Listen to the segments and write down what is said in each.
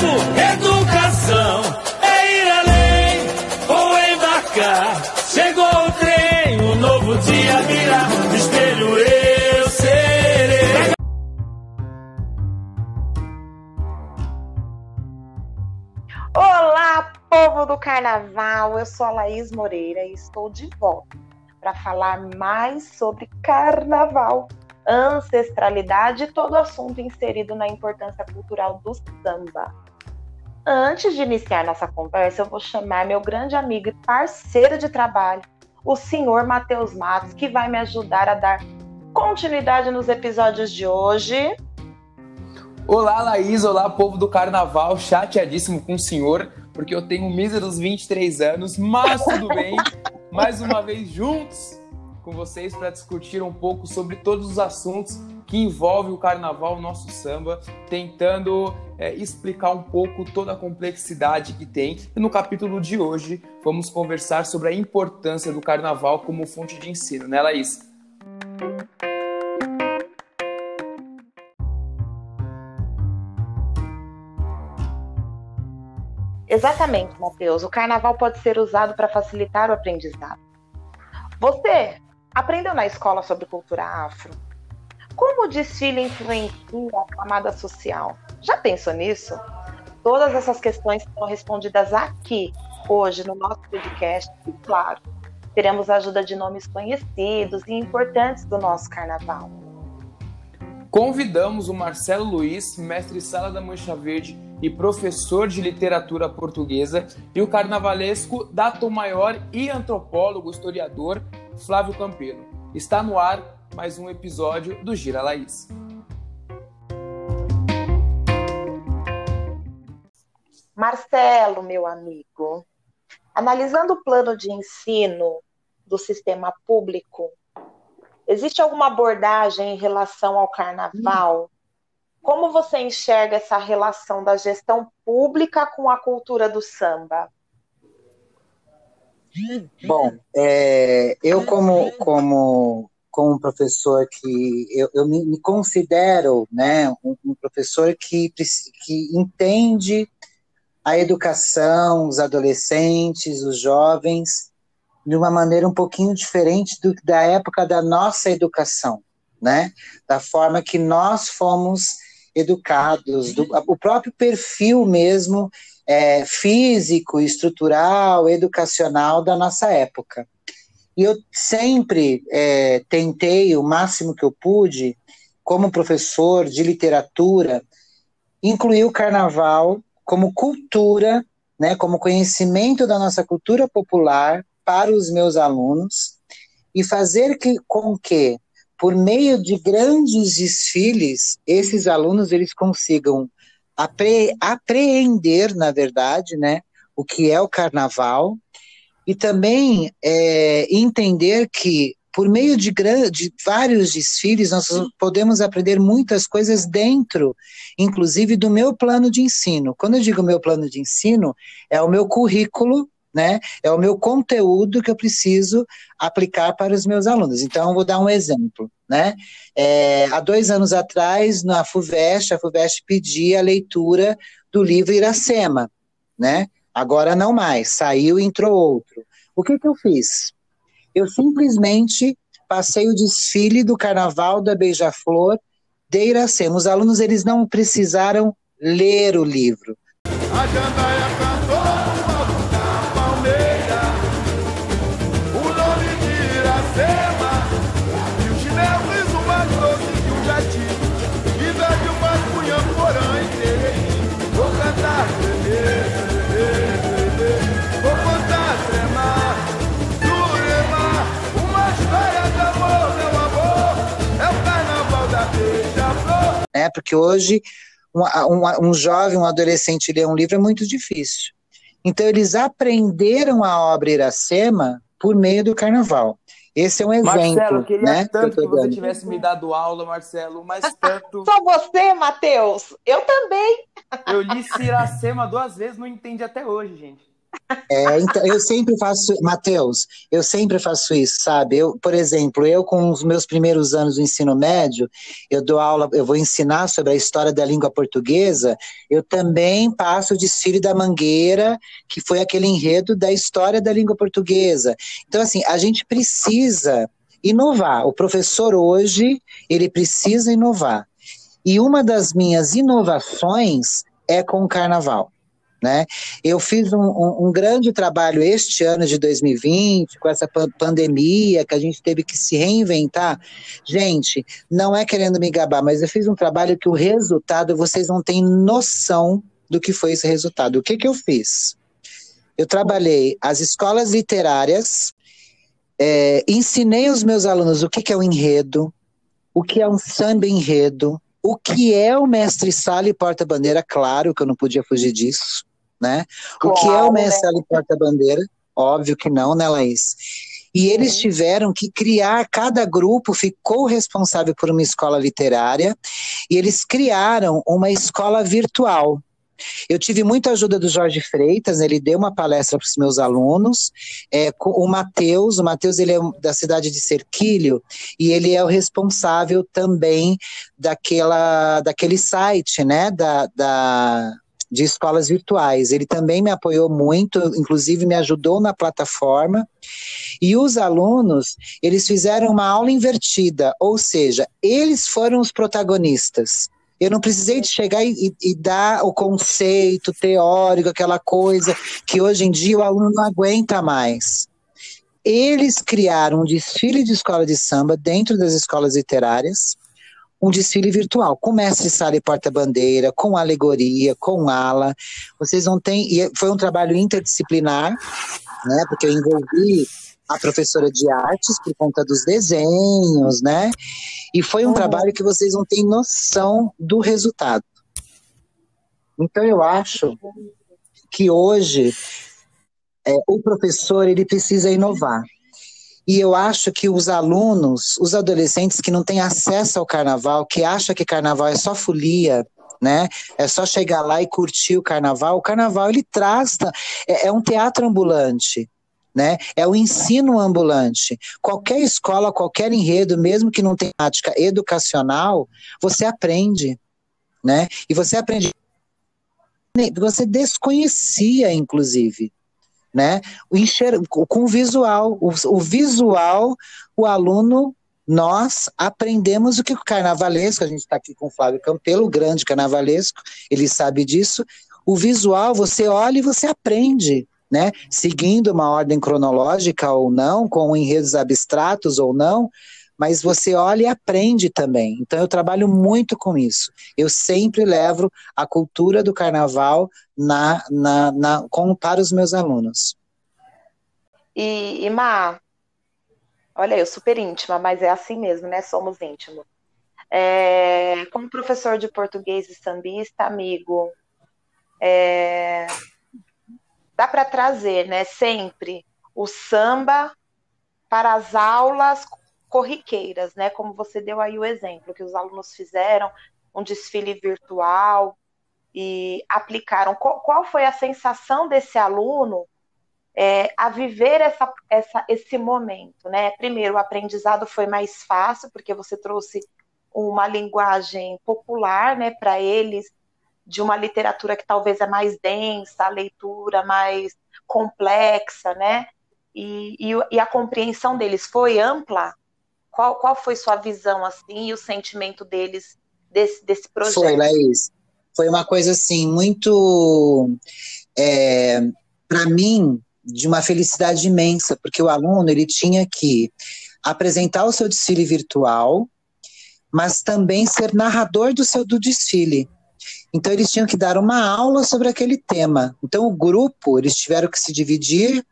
tempo, educação é ir além ou embarcar. Chegou o trem, um novo dia virá. Espelho eu serei. Olá, povo do carnaval! Eu sou a Laís Moreira e estou de volta para falar mais sobre carnaval, ancestralidade e todo assunto inserido na importância cultural do samba. Antes de iniciar nossa conversa, eu vou chamar meu grande amigo e parceiro de trabalho, o senhor Matheus Matos, que vai me ajudar a dar continuidade nos episódios de hoje. Olá, Laís. Olá, povo do carnaval. Chateadíssimo com o senhor, porque eu tenho míseros 23 anos, mas tudo bem. Mais uma vez juntos com vocês para discutir um pouco sobre todos os assuntos que envolvem o carnaval, o nosso samba, tentando é, explicar um pouco toda a complexidade que tem. E no capítulo de hoje vamos conversar sobre a importância do carnaval como fonte de ensino, né, Laís? Exatamente, Matheus. O carnaval pode ser usado para facilitar o aprendizado. Você aprendeu na escola sobre cultura afro? Como o desfile influencia a camada social? Já pensou nisso? Todas essas questões serão respondidas aqui, hoje, no nosso podcast. E, claro, teremos a ajuda de nomes conhecidos e importantes do nosso carnaval. Convidamos o Marcelo Luiz, mestre sala da Mancha Verde e professor de literatura portuguesa, e o carnavalesco Dato Maior e antropólogo historiador Flávio Campelo. Está no ar mais um episódio do Gira Laís. Marcelo, meu amigo, analisando o plano de ensino do sistema público, existe alguma abordagem em relação ao carnaval? Como você enxerga essa relação da gestão pública com a cultura do samba? Bom, é, eu como, como, como professor que eu, eu me, me, considero né, um, um, professor que, que entende a educação, os adolescentes, os jovens, de uma maneira um pouquinho diferente do, da época da nossa educação, né? Da forma que nós fomos educados, do, o próprio perfil mesmo é, físico, estrutural, educacional da nossa época. E eu sempre é, tentei, o máximo que eu pude, como professor de literatura, incluir o carnaval como cultura, né, como conhecimento da nossa cultura popular para os meus alunos e fazer que, com que por meio de grandes desfiles, esses alunos eles consigam apre apreender, na verdade, né, o que é o carnaval, e também é, entender que por meio de, de, vários desfiles, nós podemos aprender muitas coisas dentro, inclusive do meu plano de ensino. Quando eu digo meu plano de ensino, é o meu currículo né? É o meu conteúdo que eu preciso aplicar para os meus alunos. Então, eu vou dar um exemplo, né? É, há dois anos atrás, na FUVEST, a FUVEST pedia a leitura do livro Iracema, né? Agora não mais, saiu e entrou outro. O que, que eu fiz? Eu simplesmente passei o desfile do Carnaval da Beija-Flor de Iracema. Os alunos, eles não precisaram ler o livro. A né? Porque hoje um, um, um jovem, um adolescente ler um livro é muito difícil. Então eles aprenderam a obra Iracema por meio do carnaval. Esse é um exemplo. Marcelo, eu queria né, tanto que, que você tivesse me dado aula, Marcelo, mas tanto. Só você, Matheus? Eu também. Eu li Iracema duas vezes, não entendi até hoje, gente. É, então, eu sempre faço, Matheus, eu sempre faço isso, sabe? Eu, por exemplo, eu com os meus primeiros anos do ensino médio, eu dou aula, eu vou ensinar sobre a história da língua portuguesa, eu também passo o desfile da Mangueira, que foi aquele enredo da história da língua portuguesa. Então, assim, a gente precisa inovar. O professor hoje, ele precisa inovar. E uma das minhas inovações é com o carnaval. Né? Eu fiz um, um, um, grande trabalho este ano de 2020, com essa pandemia, que a gente teve que se reinventar. Gente, não é querendo me gabar, mas eu fiz um trabalho que o resultado, vocês não têm noção do que foi esse resultado. O que, que eu fiz? Eu trabalhei as escolas literárias, é, ensinei os meus alunos o que, que é o enredo, o que é um samba enredo, o que é o mestre sala e porta-bandeira, claro que eu não podia fugir disso né? O que é o mestre né? porta-bandeira? Óbvio que não, né, Laís? E eles uhum. tiveram que criar, cada grupo ficou responsável por uma escola literária, e eles criaram uma escola virtual. Eu tive muita ajuda do Jorge Freitas, ele deu uma palestra para os meus alunos. É, o Matheus, o Matheus ele é da cidade de Serquilho e ele é o responsável também daquela, daquele site, né, da, da de escolas virtuais. Ele também me apoiou muito, inclusive me ajudou na plataforma. E os alunos, eles fizeram uma aula invertida, ou seja, eles foram os protagonistas. Eu não precisei de chegar e, e, dar o conceito teórico, aquela coisa que hoje em dia o aluno não aguenta mais. Eles criaram um desfile de escola de samba dentro das escolas literárias, um desfile virtual, com mestre sala e porta-bandeira, com alegoria, com ala. Vocês não têm. E foi um trabalho interdisciplinar, né? Porque eu envolvi a professora de artes por conta dos desenhos, né? E foi um uhum. trabalho que vocês não têm noção do resultado. Então eu acho que hoje é, o professor ele precisa inovar. E eu acho que os alunos, os adolescentes que não têm acesso ao carnaval, que acham que carnaval é só folia, né? É só chegar lá e curtir o carnaval. O carnaval ele traz, é, é um teatro ambulante. Né? É o ensino ambulante. Qualquer escola, qualquer enredo, mesmo que não tenha prática educacional, você aprende, né? E você aprende, você desconhecia, inclusive né? Enxer... Com o visual, o, o visual, o aluno nós aprendemos o que o carnavalesco, a gente está aqui com o Flávio Campelo, o grande carnavalesco, ele sabe disso. O visual, você olha e você aprende, né? Seguindo uma ordem cronológica ou não, com enredos abstratos ou não, mas você olha e aprende também. Então eu trabalho muito com isso. Eu sempre levo a cultura do carnaval na, na, na com, para os meus alunos. E, e Má, olha, eu super íntima, mas é assim mesmo, né? Somos íntimos. É, como professor de português e sambista, amigo, é, dá para trazer, né, sempre o samba para as aulas corriqueiras, né? Como você deu aí o exemplo, que os alunos fizeram um desfile virtual e aplicaram. Qual, qual foi a sensação desse aluno é, a viver essa, essa, esse momento, né? Primeiro, o aprendizado foi mais fácil, porque você trouxe uma linguagem popular, né, para eles, de uma literatura que talvez é mais densa, a leitura mais complexa, né? E, e, e a compreensão deles foi ampla qual, qual foi sua visão assim e o sentimento deles desse, desse projeto? Foi, Laís. Foi uma coisa assim muito é, para mim de uma felicidade imensa, porque o aluno ele tinha que apresentar o seu desfile virtual, mas também ser narrador do seu do desfile. Então eles tinham que dar uma aula sobre aquele tema. Então o grupo eles tiveram que se dividir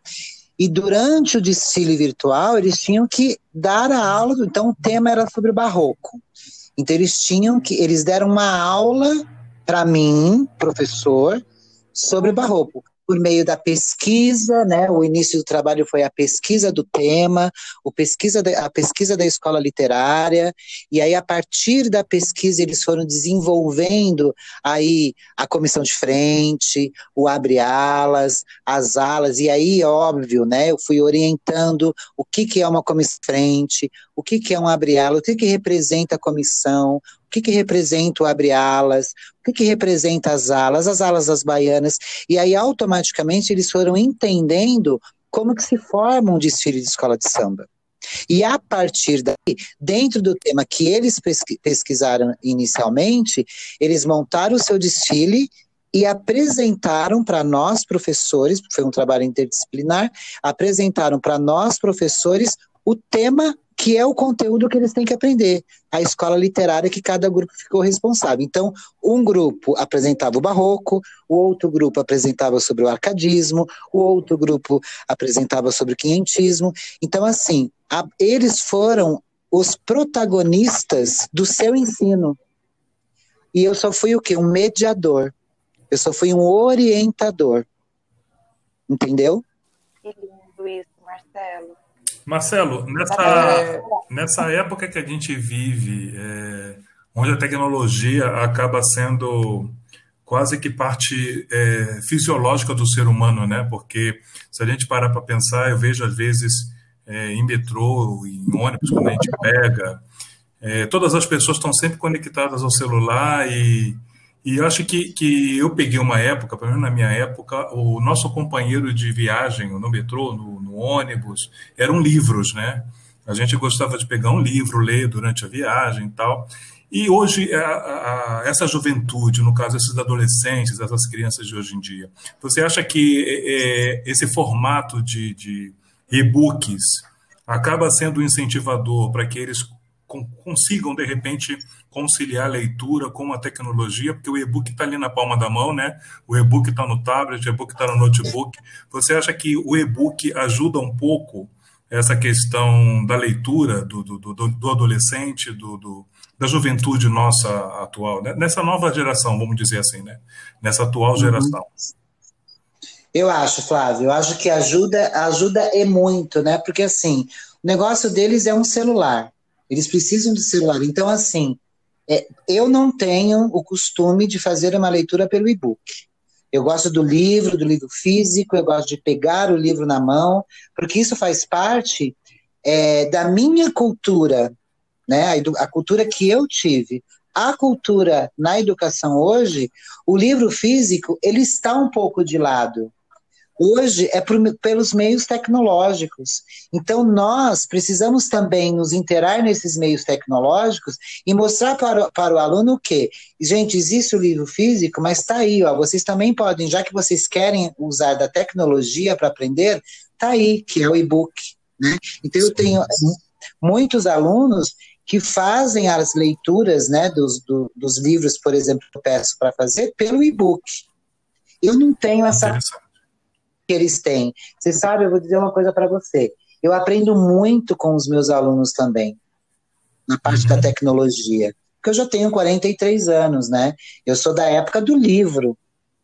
e durante o desfile virtual, eles tinham que dar a aula, então o tema era sobre o barroco. Então eles tinham que, eles deram uma aula para mim, professor, sobre barroco. Por meio da pesquisa, né? O início do trabalho foi a pesquisa do tema, o pesquisa de, a pesquisa da escola literária, e aí a partir da pesquisa eles foram desenvolvendo aí a comissão de frente, o abre alas, as alas, e aí óbvio, né? Eu fui orientando o que que é uma comissão de frente, o que que é um abre alas, o que que representa a comissão, o que, que representa o abre-alas, o que, que representa as alas, as alas das baianas, e aí automaticamente eles foram entendendo como que se forma um desfile de escola de samba. E a partir daí, dentro do tema que eles pesquisaram inicialmente, eles montaram o seu desfile e apresentaram para nós professores, foi um trabalho interdisciplinar, apresentaram para nós professores o tema que é o conteúdo que eles têm que aprender, a escola literária que cada grupo ficou responsável. Então, um grupo apresentava o barroco, o outro grupo apresentava sobre o arcadismo, o outro grupo apresentava sobre o quinhentismo. Então, assim, a, eles foram os protagonistas do seu ensino. E eu só fui o quê? Um mediador. Eu só fui um orientador. Entendeu? Que lindo isso, Marcelo. Marcelo, nessa, nessa época que a gente vive, é, onde a tecnologia acaba sendo quase que parte é, fisiológica do ser humano, né? Porque se a gente parar para pensar, eu vejo às vezes é, em metrô, em ônibus, quando a gente pega, é, todas as pessoas estão sempre conectadas ao celular e e eu acho que, que eu peguei uma época, pelo menos na minha época, o nosso companheiro de viagem no metrô, no, no ônibus, eram livros, né? A gente gostava de pegar um livro, ler durante a viagem e tal. E hoje, a, a, essa juventude, no caso, esses adolescentes, essas crianças de hoje em dia, você acha que é, esse formato de, de e-books acaba sendo um incentivador para que eles consigam, de repente, conciliar a leitura com a tecnologia, porque o e-book está ali na palma da mão, né? O e-book está no tablet, o e-book está no notebook. Você acha que o e-book ajuda um pouco essa questão da leitura do, do, do, do adolescente, do, do, da juventude nossa atual, né? nessa nova geração, vamos dizer assim, né? Nessa atual uhum. geração. Eu acho, Flávio, eu acho que ajuda, ajuda e muito, né? Porque assim, o negócio deles é um celular. Eles precisam de celular. Então, assim, é, eu não tenho o costume de fazer uma leitura pelo e-book. Eu gosto do livro, do livro físico, eu gosto de pegar o livro na mão, porque isso faz parte é, da minha cultura, né? A, a cultura que eu tive. A cultura na educação hoje, o livro físico, ele está um pouco de lado hoje é por, pelos meios tecnológicos. Então, nós precisamos também nos interar nesses meios tecnológicos e mostrar para, para o aluno o quê? Gente, existe o livro físico, mas está aí, ó, vocês também podem, já que vocês querem usar da tecnologia para aprender, está aí, que é o e-book. Né? Então, eu tenho muitos alunos que fazem as leituras né, dos, do, dos livros, por exemplo, que eu peço para fazer, pelo e-book. Eu não tenho essa que eles têm. Você sabe, eu vou dizer uma coisa para você. Eu aprendo muito com os meus alunos também, na parte uhum. da tecnologia. Porque eu já tenho 43 anos, né? Eu sou da época do livro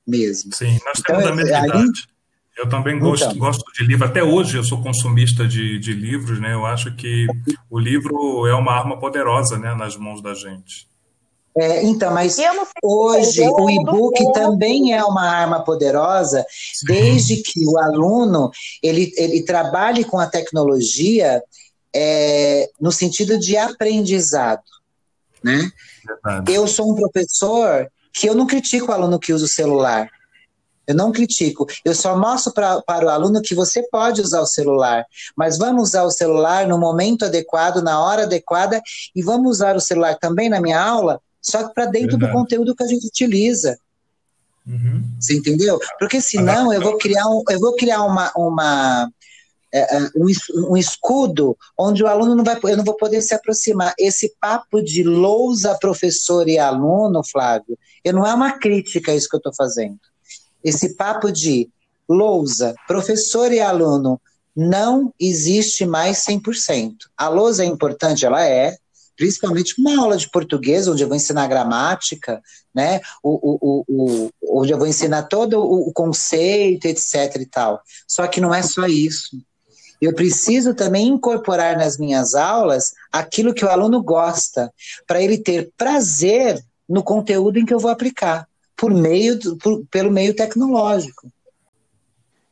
mesmo. Sim, nós então, temos a mesma ali... idade. Eu também gosto, então. gosto de livro. Até hoje eu sou consumista de, de livros, né? Eu acho que o livro é uma arma poderosa, né, nas mãos da gente. É, então, mas hoje o e-book também é uma arma poderosa, Sim. desde que o aluno ele, ele trabalhe com a tecnologia é, no sentido de aprendizado. Né? Eu sou um professor que eu não critico o aluno que usa o celular. Eu não critico. Eu só mostro pra, para o aluno que você pode usar o celular, mas vamos usar o celular no momento adequado, na hora adequada, e vamos usar o celular também na minha aula só que para dentro Verdade. do conteúdo que a gente utiliza. Uhum. Você entendeu? Porque senão eu vou criar, um, eu vou criar uma, uma é, é, um, um, escudo onde o aluno não vai, eu não vou poder se aproximar. Esse papo de lousa professor e aluno, Flávio, eu não é uma crítica isso que eu estou fazendo. Esse papo de lousa, professor e aluno, não existe mais 100%. A lousa é importante, ela é, principalmente uma aula de português, onde eu vou ensinar gramática, né? O, o, o, onde eu vou ensinar todo o, o conceito, etc. e tal. Só que não é só isso. Eu preciso também incorporar nas minhas aulas aquilo que o aluno gosta, para ele ter prazer no conteúdo em que eu vou aplicar, por meio por, pelo meio tecnológico.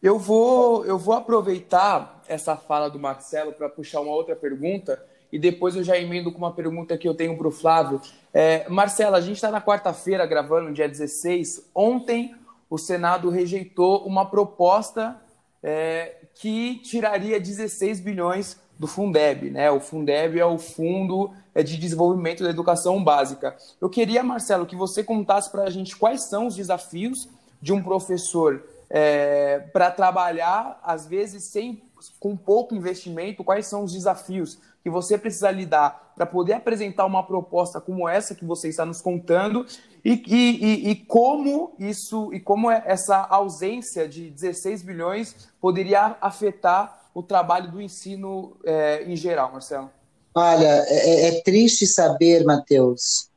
Eu vou, eu vou aproveitar essa fala do Marcelo para puxar uma outra pergunta e depois eu já emendo com uma pergunta que eu tenho para o Flávio. É, Marcela, a gente está na quarta-feira gravando, dia 16. Ontem o Senado rejeitou uma proposta é, que tiraria 16 bilhões do Fundeb. Né? O Fundeb é o Fundo é, de Desenvolvimento da Educação Básica. Eu queria, Marcelo, que você contasse para a gente quais são os desafios de um professor é, para trabalhar, às vezes, sem, com pouco investimento, quais são os desafios que você precisa lidar para poder apresentar uma proposta como essa que você está nos contando e, e, e, como isso e como é essa ausência de 16 bilhões poderia afetar o trabalho do ensino é, em geral, Marcelo? Olha, é, é triste saber, Matheus,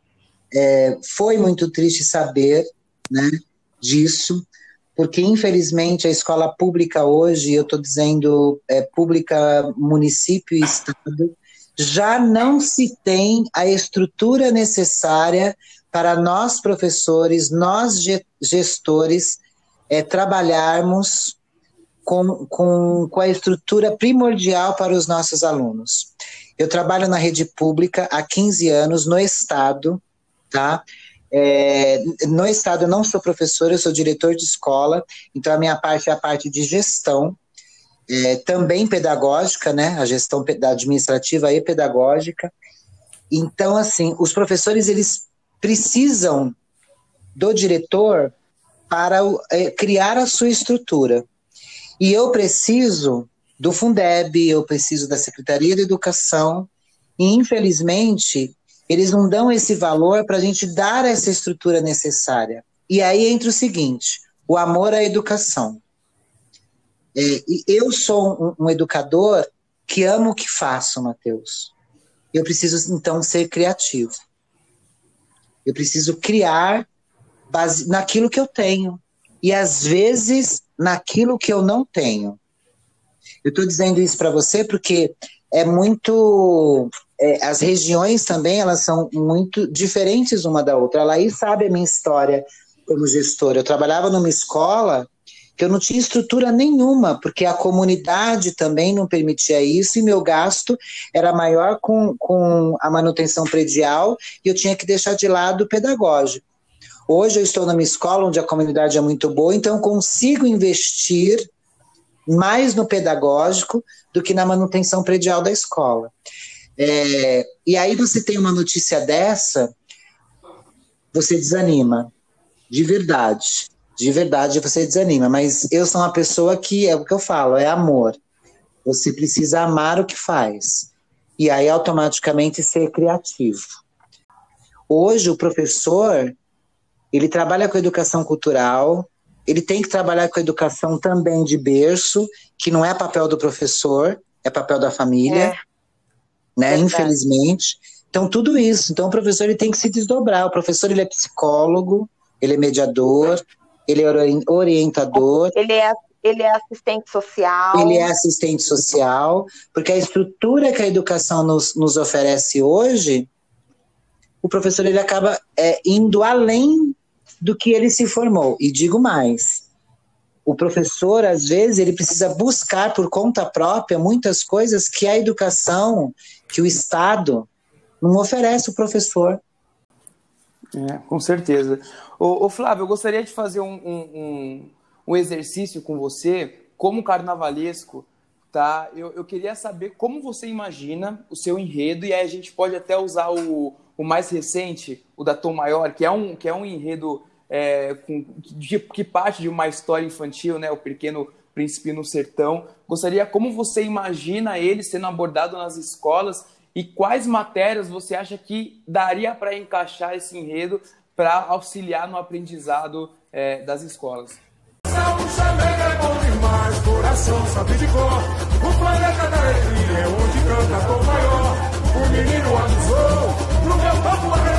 é, foi muito triste saber né, disso, porque infelizmente a escola pública hoje, eu estou dizendo é, pública município e estado, já não se tem a estrutura necessária para nós professores, nós gestores, é, trabalharmos com, com, com a estrutura primordial para os nossos alunos. Eu trabalho na rede pública há 15 anos, no Estado, tá? É, no Estado eu não sou professor, eu sou diretor de escola, então a minha parte é a parte de gestão, é, também pedagógica, né? A gestão administrativa e pedagógica. Então, assim, os professores eles precisam do diretor para é, criar a sua estrutura. E eu preciso do Fundeb, eu preciso da Secretaria de Educação, e infelizmente eles não dão esse valor para a gente dar essa estrutura necessária. E aí entra o seguinte: o amor à educação. É, eu sou um, um, educador que amo o que faço, Mateus. Eu preciso então ser criativo. Eu preciso criar base naquilo que eu tenho e às vezes naquilo que eu não tenho. Eu estou dizendo isso para você porque é muito é, as regiões também elas são muito diferentes uma da outra. A Laís sabe a minha história como gestora. Eu trabalhava numa escola que eu não tinha estrutura nenhuma, porque a comunidade também não permitia isso, e meu gasto era maior com, com a manutenção predial, e eu tinha que deixar de lado o pedagógico. Hoje eu estou numa escola onde a comunidade é muito boa, então consigo investir mais no pedagógico do que na manutenção predial da escola. É, e aí você tem uma notícia dessa, você desanima, de verdade. De verdade você desanima, mas eu sou uma pessoa que é o que eu falo, é amor. Você precisa amar o que faz. E aí automaticamente ser criativo. Hoje o professor, ele trabalha com educação cultural, ele tem que trabalhar com educação também de berço, que não é papel do professor, é papel da família. É né? Infelizmente. Então, tudo isso. Então, o professor ele tem que se desdobrar. O professor ele é psicólogo, ele é mediador, ele é orientador. Ele é, ele é assistente social. Ele é assistente social, porque a estrutura que a educação nos, nos oferece hoje, o professor ele acaba é, indo além do que ele se formou. E digo mais, o professor, às vezes, ele precisa buscar por conta própria muitas coisas que a educação, que o Estado não oferece o professor. É, com certeza. Ô, Flávio, eu gostaria de fazer um, um, um, exercício com você, como carnavalesco, tá? Eu, eu queria saber como você imagina o seu enredo, e aí a gente pode até usar o, o mais recente, o da Tom Maior, que é um, que é um enredo é, com, de, que parte de uma história infantil, né, o Pequeno Príncipe no Sertão. Gostaria como você imagina ele sendo abordado nas escolas e quais matérias você acha que daria para encaixar esse enredo para auxiliar no aprendizado é, das escolas. O é o menino avisou pro meu papo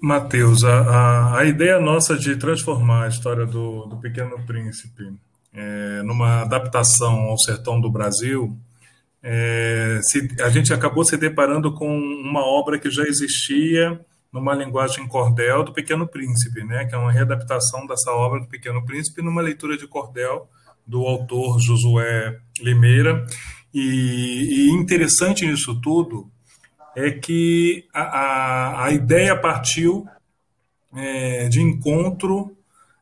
Mateus, a, a, a, ideia nossa de transformar a história do, do Pequeno Príncipe é, numa adaptação ao sertão do Brasil, é, se, a gente acabou se deparando com uma obra que já existia numa linguagem cordel do Pequeno Príncipe, né, que é uma readaptação dessa obra do Pequeno Príncipe numa leitura de cordel do autor Josué Limeira. E, e interessante nisso tudo é que a, a, a ideia partiu é, de encontro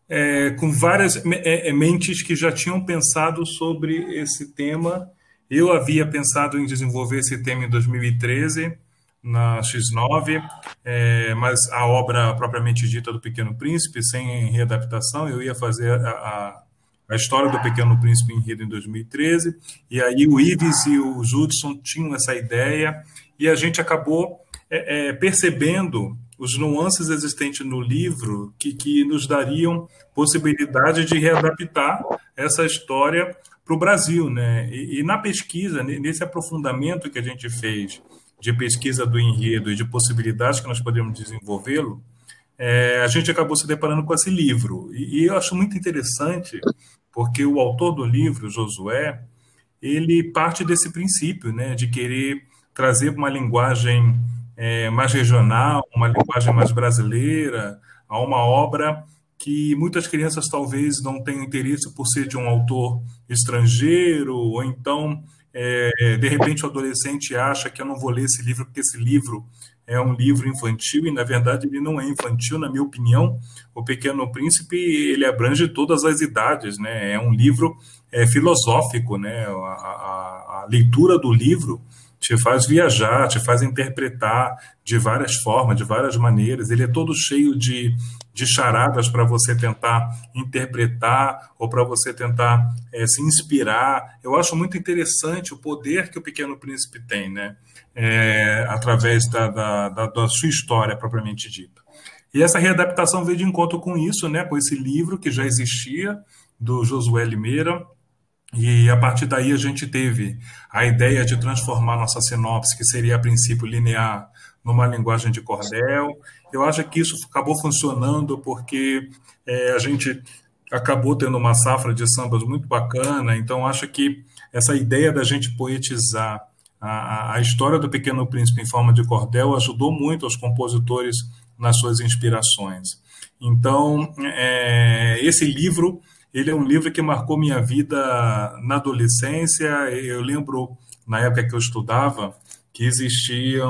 é, com várias é, é, mentes que já tinham pensado sobre esse tema. Eu havia pensado em desenvolver esse tema em 2013 na X9, é, mas a obra propriamente dita do Pequeno Príncipe, sem readaptação, eu ia fazer a, a, a história do Pequeno Príncipe em Rio em 2013, e aí o Ives e o Judson tinham essa ideia, e a gente acabou é, é, percebendo os nuances existentes no livro que, que nos dariam possibilidade de readaptar essa história para o Brasil. Né? E, e, na pesquisa, nesse aprofundamento que a gente fez de pesquisa do enredo e de possibilidades que nós podemos desenvolvê-lo, é, a gente acabou se deparando com esse livro. E, e, eu acho muito interessante, porque o autor do livro, Josué, ele parte desse princípio, né, de querer trazer uma linguagem é, mais regional, uma linguagem mais brasileira, a uma obra que muitas crianças talvez não tenham interesse por ser de um autor estrangeiro, ou então, é, de repente, o adolescente acha que eu não vou ler esse livro porque esse livro é um livro infantil, e na verdade ele não é infantil, na minha opinião. O Pequeno Príncipe, ele abrange todas as idades, né? É um livro é, filosófico, né? A, a, a leitura do livro te faz viajar, te faz interpretar de várias formas, de várias maneiras. Ele é todo cheio de, de charadas para você tentar interpretar ou para você tentar é, se inspirar. Eu acho muito interessante o poder que o Pequeno Príncipe tem, né? É, através da, da, da, da sua história propriamente dita. E essa readaptação veio de encontro com isso, né? Com esse livro que já existia do Josué Limeira, e a partir daí a gente teve a ideia de transformar nossa sinopse, que seria a princípio linear, numa linguagem de cordel. Eu acho que isso acabou funcionando porque é, a gente acabou tendo uma safra de sambas muito bacana, então acho que essa ideia da gente poetizar a, a história do Pequeno Príncipe em forma de cordel ajudou muito aos compositores nas suas inspirações. Então, é, esse livro ele é um livro que marcou minha vida na adolescência. Eu lembro, na época que eu estudava, que existia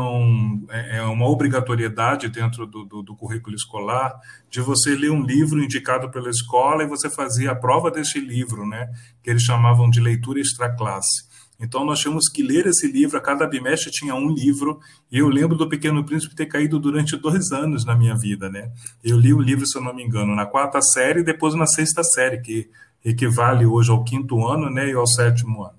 é, é, uma obrigatoriedade dentro do, do, do, currículo escolar de você ler um livro indicado pela escola e você fazia a prova desse livro, né, que eles chamavam de leitura extraclasse. Então nós tínhamos que ler esse livro, a cada bimestre tinha um livro, e eu lembro do Pequeno Príncipe ter caído durante dois anos na minha vida, né? Eu li o livro, se eu não me engano, na quarta série e depois na sexta série, que equivale hoje ao quinto ano, né, e ao sétimo ano.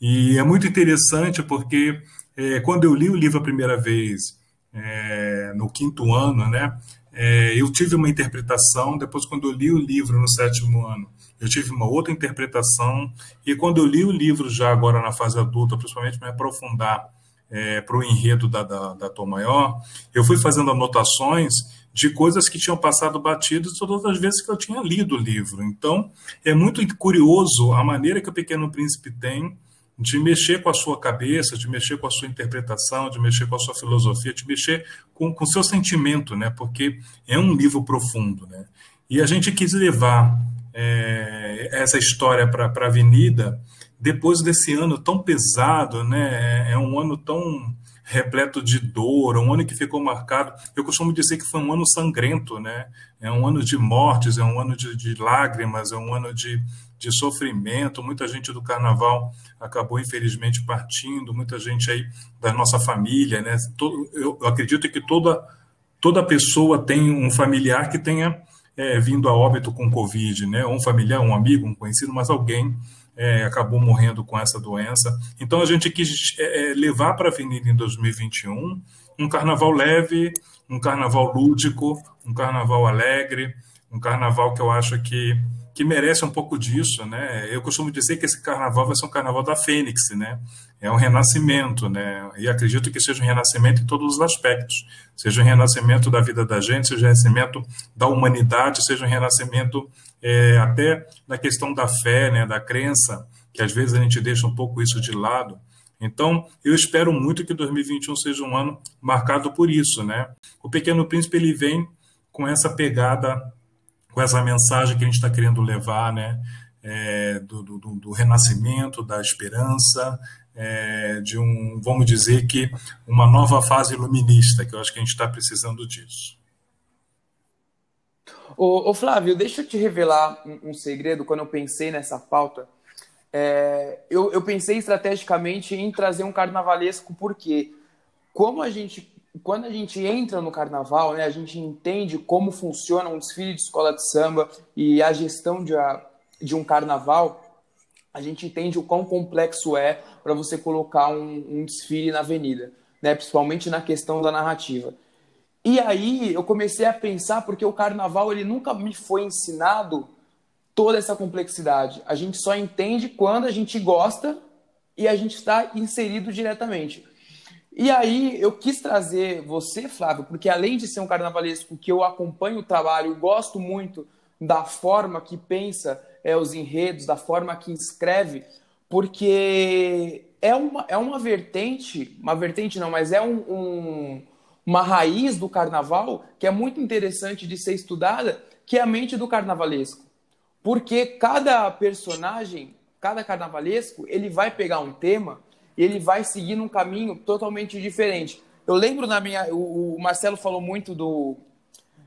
E é muito interessante porque é, quando eu li o livro a primeira vez, é, no quinto ano, né, é, eu tive uma interpretação, depois quando eu li o livro no sétimo ano, eu tive uma outra interpretação, e quando eu li o livro já agora na fase adulta, principalmente me aprofundar é, para o enredo da, da, da Tom Maior, eu fui fazendo anotações de coisas que tinham passado batidas todas as vezes que eu tinha lido o livro. Então, é muito curioso a maneira que o Pequeno Príncipe tem de mexer com a sua cabeça, de mexer com a sua interpretação, de mexer com a sua filosofia, de mexer com o seu sentimento, né? Porque é um livro profundo, né? E a gente quis levar é, essa história para a Avenida depois desse ano tão pesado, né? É um ano tão repleto de dor, um ano que ficou marcado. Eu costumo dizer que foi um ano sangrento, né? É um ano de mortes, é um ano de, de lágrimas, é um ano de, de sofrimento. Muita gente do carnaval acabou infelizmente partindo, muita gente aí da nossa família, né? Todo, eu acredito que toda toda pessoa tem um familiar que tenha é, vindo a óbito com Covid, né? Um familiar, um amigo, um conhecido, mas alguém é, acabou morrendo com essa doença. Então a gente quis é, é levar para a Avenida em 2021 um carnaval leve, um carnaval lúdico, um carnaval alegre, um carnaval que eu acho que que merece um pouco disso, né? Eu costumo dizer que esse carnaval vai ser um carnaval da Fênix, né? É um renascimento, né? E acredito que seja um renascimento em todos os aspectos. Seja um renascimento da vida da gente, seja um renascimento da humanidade, seja um renascimento é, até da questão da fé, né? Da crença, que às vezes a gente deixa um pouco isso de lado. Então, eu espero muito que 2021 seja um ano marcado por isso, né? O Pequeno Príncipe ele vem com essa pegada com essa mensagem que a gente está querendo levar, né? É, do, do, do, renascimento, da esperança, é, de um, vamos dizer que, uma nova fase iluminista, que eu acho que a gente está precisando disso. Ô, ô, Flávio, deixa eu te revelar um, um segredo quando eu pensei nessa pauta. É, eu, eu pensei estrategicamente em trazer um carnavalesco, porque como a gente quando a gente entra no carnaval, né, a gente entende como funciona um desfile de escola de samba e a gestão de, a, de um carnaval, a gente entende o quão complexo é para você colocar um, um, desfile na avenida, né, principalmente na questão da narrativa. E aí eu comecei a pensar, porque o carnaval ele nunca me foi ensinado toda essa complexidade. A gente só entende quando a gente gosta e a gente está inserido diretamente. E aí eu quis trazer você, Flávio, porque além de ser um carnavalesco que eu acompanho o trabalho, gosto muito da forma que pensa é, os enredos, da forma que escreve, porque é uma, é uma vertente, uma vertente não, mas é um, um, uma raiz do carnaval que é muito interessante de ser estudada, que é a mente do carnavalesco. Porque cada personagem, cada carnavalesco, ele vai pegar um tema e ele vai seguir num caminho totalmente diferente. Eu lembro na minha. O, o Marcelo falou muito do,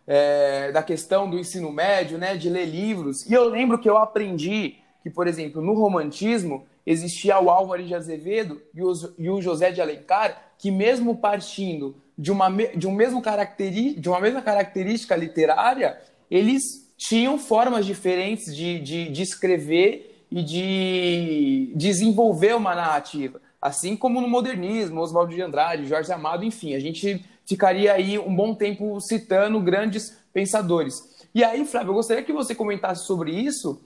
é, da questão do ensino médio, né, de ler livros. E eu lembro que eu aprendi que, por exemplo, no romantismo existia o Álvaro de Azevedo e o, e o José de Alencar, que mesmo partindo de uma, de, um mesmo caracteri, de uma mesma característica literária, eles tinham formas diferentes de, de, de escrever e de desenvolver uma narrativa. Assim como no modernismo, Oswaldo de Andrade, Jorge Amado, enfim, a gente ficaria aí um bom tempo citando grandes pensadores. E aí, Flávio, eu gostaria que você comentasse sobre isso,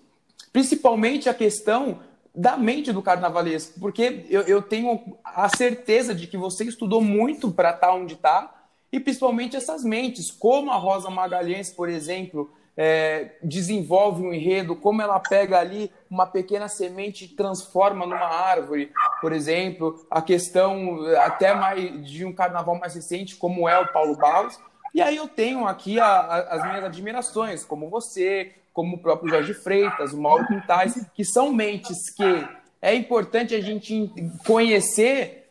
principalmente a questão da mente do carnavalesco, porque eu, eu tenho a certeza de que você estudou muito para estar tá onde está, e principalmente essas mentes, como a Rosa Magalhães, por exemplo, é, desenvolve um enredo, como ela pega ali uma pequena semente e transforma numa árvore, por exemplo, a questão até mais de um carnaval mais recente, como é o Paulo Barros. E aí eu tenho aqui a, a, as minhas admirações, como você, como o próprio Jorge Freitas, o Mauro Quintais, que são mentes que é importante a gente conhecer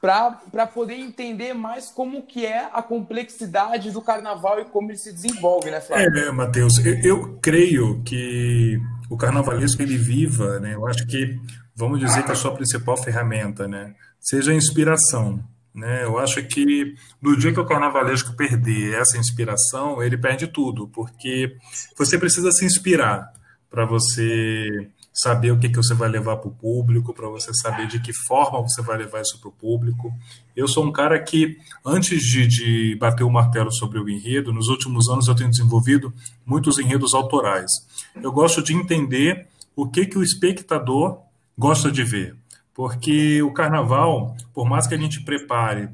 para poder entender mais como que é a complexidade do carnaval e como ele se desenvolve, né, Flávio? É, Matheus, eu, eu, creio que o carnavalesco ele viva, né? Eu acho que vamos dizer que a sua principal ferramenta, né, seja a inspiração, né? Eu acho que no dia que o carnavalesco perder essa inspiração, ele perde tudo, porque você precisa se inspirar para você saber o que, que você vai levar para o público, para você saber de que forma você vai levar isso para o público. Eu sou um cara que, antes de, de bater o martelo sobre o enredo, nos últimos anos eu tenho desenvolvido muitos enredos autorais. Eu gosto de entender o que, que o espectador gosta de ver. Porque o carnaval, por mais que a gente prepare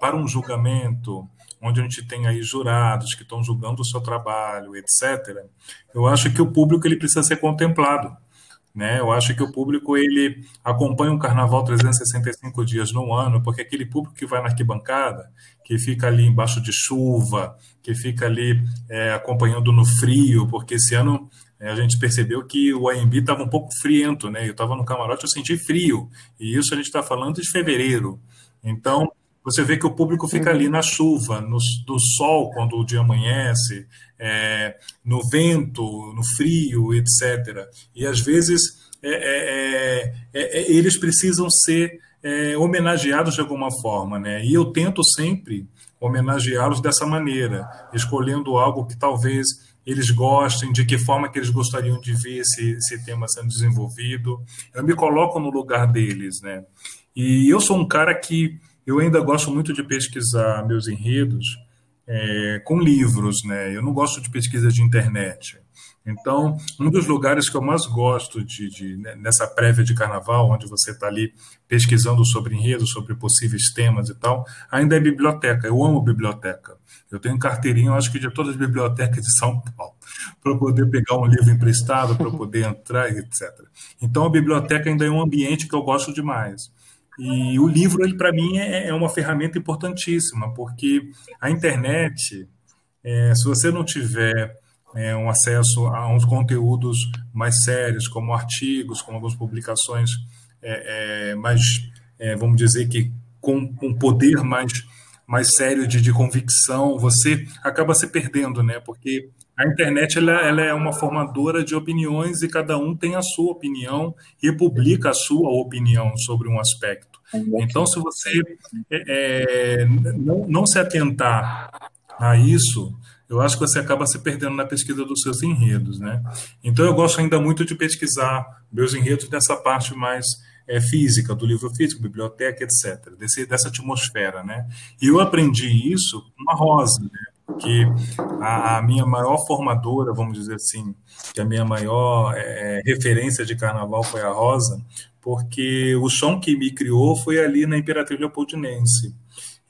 para um julgamento, onde a gente tem aí jurados que estão julgando o seu trabalho, etc., eu acho que o público ele precisa ser contemplado. Né? Eu acho que o público ele acompanha um carnaval 365 dias no ano, porque aquele público que vai na arquibancada, que fica ali embaixo de chuva, que fica ali é, acompanhando no frio, porque esse ano é, a gente percebeu que o AMB estava um pouco friento, né? Eu estava no camarote, eu senti frio, e isso a gente está falando de fevereiro. Então, você vê que o público fica ali na chuva, no, no sol quando o dia amanhece, é, no vento, no frio, etc. E às vezes é, é, é, é eles precisam ser é, homenageados de alguma forma, né? E eu tento sempre homenageá-los dessa maneira, escolhendo algo que talvez eles gostem, de que forma que eles gostariam de ver esse, esse tema sendo desenvolvido. Eu me coloco no lugar deles, né? E eu sou um cara que eu ainda gosto muito de pesquisar meus enredos é, com livros, né? Eu não gosto de pesquisa de internet. Então, um dos lugares que eu mais gosto de, de né, nessa prévia de carnaval, onde você está ali pesquisando sobre enredo, sobre possíveis temas e tal, ainda é biblioteca. Eu amo biblioteca. Eu tenho carteirinha, acho que de todas as bibliotecas de São Paulo, para poder pegar um livro emprestado, para poder entrar, etc. Então, a biblioteca ainda é um ambiente que eu gosto demais. E o livro, ele para mim é, é, uma ferramenta importantíssima, porque a internet, é, se você não tiver é, um acesso a uns conteúdos mais sérios, como artigos, como algumas publicações é, é, mais, vamos dizer que com um poder mais, mais sério de, de convicção, você acaba se perdendo, né? Porque a internet ela, ela, é uma formadora de opiniões e cada um tem a sua opinião e publica a sua opinião sobre um aspecto. Então, se você é, não, não se atentar a isso, eu acho que você acaba se perdendo na pesquisa dos seus enredos, né? Então eu gosto ainda muito de pesquisar meus enredos dessa parte mais é, física, do livro físico, biblioteca, etc., desse, dessa atmosfera, né? E eu aprendi isso com a Rosa, né? Porque a, a, minha maior formadora, vamos dizer assim, que a minha maior é, referência de carnaval foi a Rosa, porque o som que me criou foi ali na Imperatriz Leopoldinense.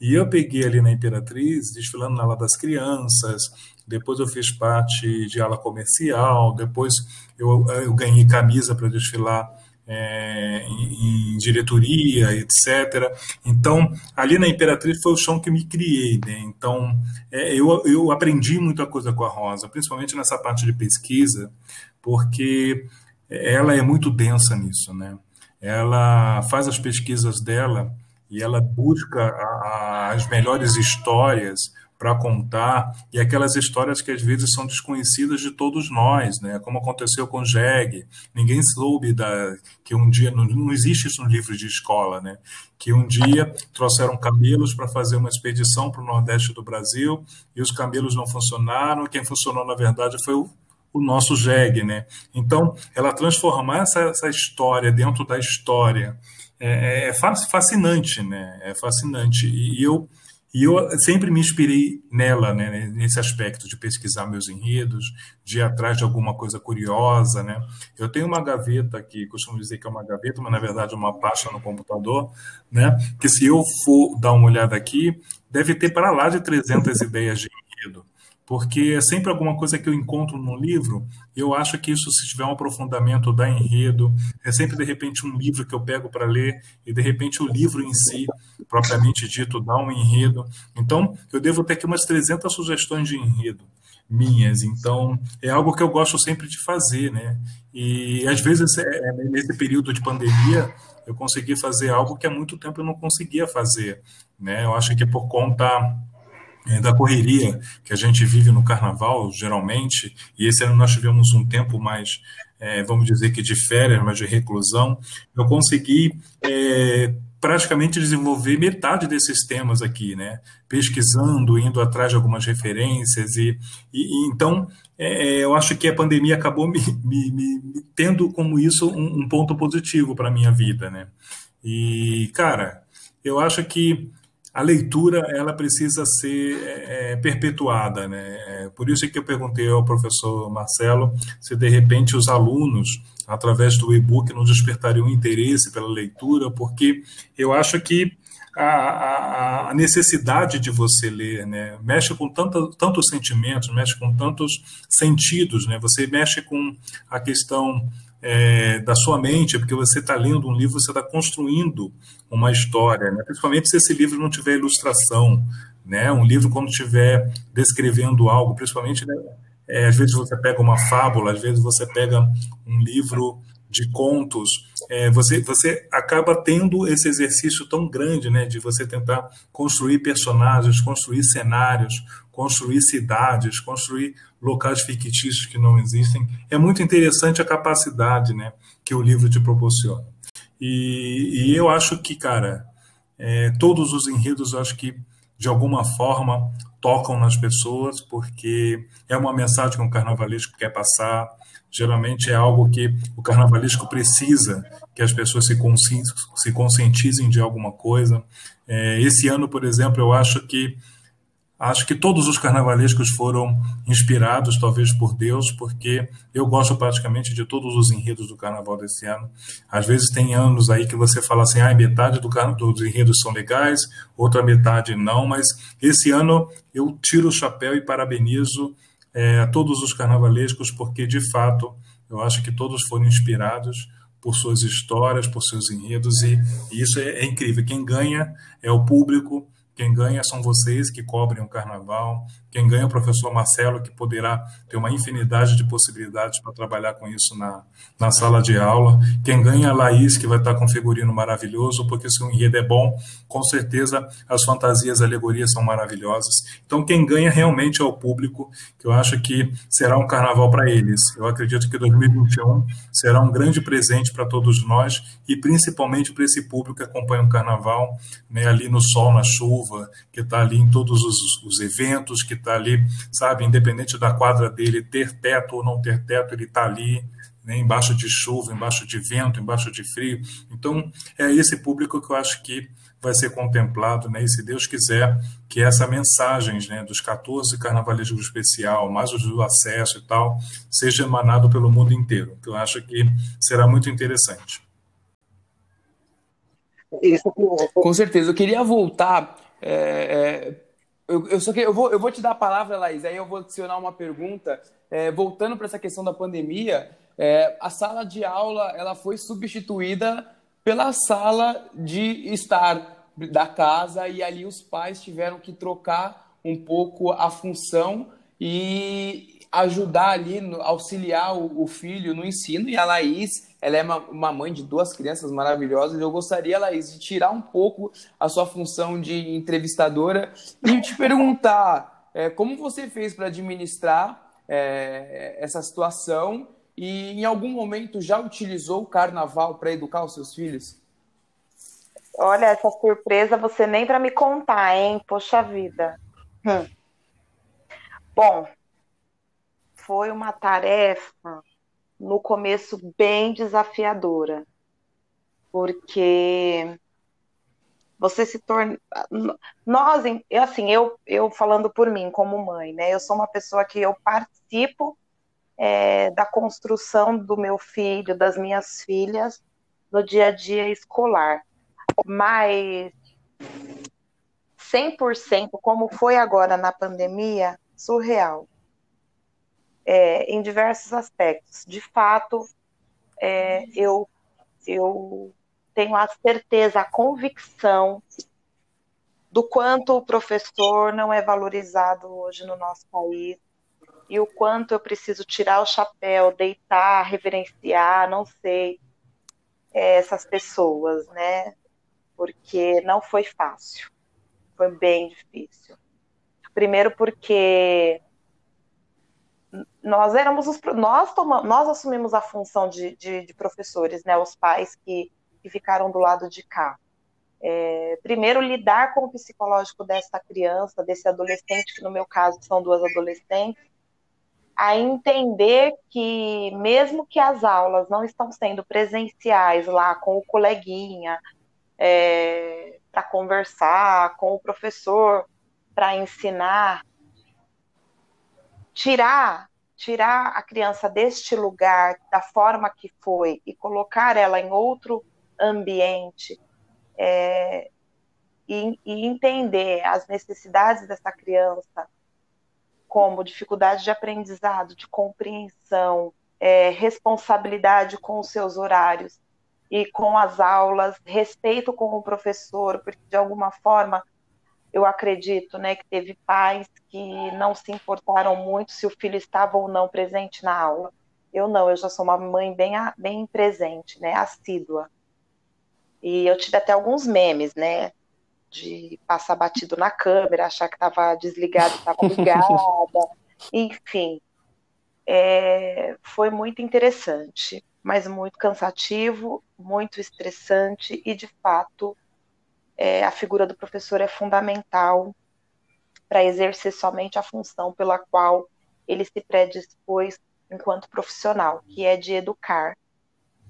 E eu peguei ali na Imperatriz, desfilando na ala das crianças, depois eu fiz parte de ala comercial, depois eu, eu ganhei camisa para desfilar é, em, em, diretoria, etc. Então, ali na Imperatriz foi o chão que me criei. Né? Então, é, eu, eu aprendi muita coisa com a Rosa, principalmente nessa parte de pesquisa, porque ela é muito densa nisso. Né? Ela faz as pesquisas dela e ela busca a, a, as melhores histórias para contar e aquelas histórias que às vezes são desconhecidas de todos nós, né? Como aconteceu com Jeg, ninguém soube da que um dia não, não existe isso no livro de escola, né? Que um dia trouxeram camelos para fazer uma expedição para o nordeste do Brasil e os camelos não funcionaram. Quem funcionou na verdade foi o o nosso Jeg, né? Então, ela transformar essa, essa história dentro da história é, é, é fascinante, né? É fascinante. E eu, e eu sempre me inspirei nela, né? Nesse aspecto de pesquisar meus enredos, de ir atrás de alguma coisa curiosa, né? Eu tenho uma gaveta aqui, costumo dizer que é uma gaveta, mas na verdade é uma pasta no computador, né? Que se eu for dar uma olhada aqui, deve ter para lá de 300 ideias de enredo porque é sempre alguma coisa que eu encontro no livro, eu acho que isso, se tiver um aprofundamento da enredo, é sempre de repente um livro que eu pego para ler, e de repente o livro em si, propriamente dito, dá um enredo. Então, eu devo ter aqui umas 300 sugestões de enredo minhas, então é algo que eu gosto sempre de fazer, né? E às vezes, é, é, nesse período de pandemia, eu consegui fazer algo que há muito tempo eu não conseguia fazer, né? Eu acho que por conta da correria que a gente vive no carnaval, geralmente, e esse ano nós tivemos um tempo mais, é, vamos dizer que de férias, mas de reclusão, eu consegui é, praticamente desenvolver metade desses temas aqui, né? Pesquisando, indo atrás de algumas referências, e, e, e então é, eu acho que a pandemia acabou me, me, me tendo como isso um, um ponto positivo para a minha vida, né? E, cara, eu acho que a leitura ela precisa ser é, é, perpetuada, né? É, por isso é que eu perguntei ao professor Marcelo se de repente os alunos, através do e-book, não despertariam interesse pela leitura, porque eu acho que a, a, a necessidade de você ler, né? Mexe com tanto, tantos sentimentos, mexe com tantos sentidos, né? Você mexe com a questão é, da sua mente, porque você está lendo um livro, você está construindo uma história, né? principalmente se esse livro não tiver ilustração, né? um livro quando estiver descrevendo algo, principalmente, né? é, às vezes você pega uma fábula, às vezes você pega um livro de contos, é, você, você acaba tendo esse exercício tão grande né, de você tentar construir personagens, construir cenários, construir cidades, construir locais fictícios que não existem. É muito interessante a capacidade né, que o livro te proporciona. E, e eu acho que, cara, é, todos os enredos, acho que de alguma forma tocam nas pessoas, porque é uma mensagem que um carnavalesco quer passar. Geralmente é algo que o carnavalesco precisa que as pessoas se, se conscientizem de alguma coisa. É, esse ano, por exemplo, eu acho que Acho que todos os carnavalescos foram inspirados, talvez por Deus, porque eu gosto praticamente de todos os enredos do carnaval desse ano. Às vezes tem anos aí que você fala assim, ah, metade do, dos enredos são legais, outra metade não, mas esse ano eu tiro o chapéu e parabenizo é, todos os carnavalescos, porque de fato eu acho que todos foram inspirados por suas histórias, por seus enredos, e, e isso é, é incrível. Quem ganha é o público quem ganha são vocês que cobrem o carnaval. Quem ganha é o professor Marcelo, que poderá ter uma infinidade de possibilidades para trabalhar com isso na, na sala de aula. Quem ganha é a Laís, que vai estar com um figurino maravilhoso, porque se o enredo é bom, com certeza as fantasias, alegorias são maravilhosas. Então, quem ganha realmente é o público, que eu acho que será um carnaval para eles. Eu acredito que 2021 será um grande presente para todos nós e principalmente para esse público que acompanha o carnaval, né, ali no sol, na chuva chuva, que está ali em todos os, os eventos, que está ali, sabe, independente da quadra dele ter teto ou não ter teto, ele está ali, né, embaixo de chuva, embaixo de vento, embaixo de frio. Então, é esse público que eu acho que vai ser contemplado, né, e se Deus quiser, que essa mensagem né, dos 14 carnavalismo especial, mais os do acesso e tal, seja emanado pelo mundo inteiro, que eu acho que será muito interessante. Com certeza. Eu queria voltar é, é, eu, eu, só que eu vou, eu vou te dar a palavra, Laís, aí eu vou adicionar uma pergunta. É, voltando para essa questão da pandemia, é, a sala de aula ela foi substituída pela sala de estar da casa e ali os pais tiveram que trocar um pouco a função e ajudar ali, auxiliar o, o filho no ensino. E a Laís ela é uma, uma, mãe de duas crianças maravilhosas. Eu gostaria, Laís, de tirar um pouco a sua função de entrevistadora e te perguntar é, como você fez para administrar é, essa situação e em algum momento já utilizou o carnaval para educar os seus filhos? Olha, essa surpresa você nem para me contar, hein? Poxa vida. Hum. Bom, foi uma tarefa no começo bem desafiadora, porque você se torna nós assim eu eu falando por mim como mãe né eu sou uma pessoa que eu participo é, da construção do meu filho das minhas filhas no dia a dia escolar. Mas 100% como foi agora na pandemia surreal é, em diversos aspectos. De fato, é, eu, eu tenho a certeza, a convicção do quanto o professor não é valorizado hoje no nosso país e o quanto eu preciso tirar o chapéu, deitar, reverenciar, não sei, é, essas pessoas, né? Porque não foi fácil, foi bem difícil. Primeiro porque nós éramos os nós tomamos, nós assumimos a função de, de, de, professores, né, os pais que, que ficaram do lado de cá. É, primeiro lidar com o psicológico dessa criança, desse adolescente, que no meu caso são duas adolescentes, a entender que mesmo que as aulas não estão sendo presenciais lá com o coleguinha é, para conversar, com o professor para ensinar, tirar tirar a criança deste lugar da forma que foi e colocar ela em outro ambiente é, e, e, entender as necessidades dessa criança como dificuldade de aprendizado, de compreensão, é, responsabilidade com os seus horários e com as aulas, respeito com o professor, porque de alguma forma eu acredito, né, que teve pais que não se importaram muito se o filho estava ou não presente na aula. Eu não, eu já sou uma mãe bem, bem presente, né, assídua. E eu tive até alguns memes, né, de passar batido na câmera, achar que estava desligado, estava ligada, enfim. É, foi muito interessante, mas muito cansativo, muito estressante e, de fato, é, a figura do professor é fundamental para exercer somente a função pela qual ele se predispôs enquanto profissional, que é de educar,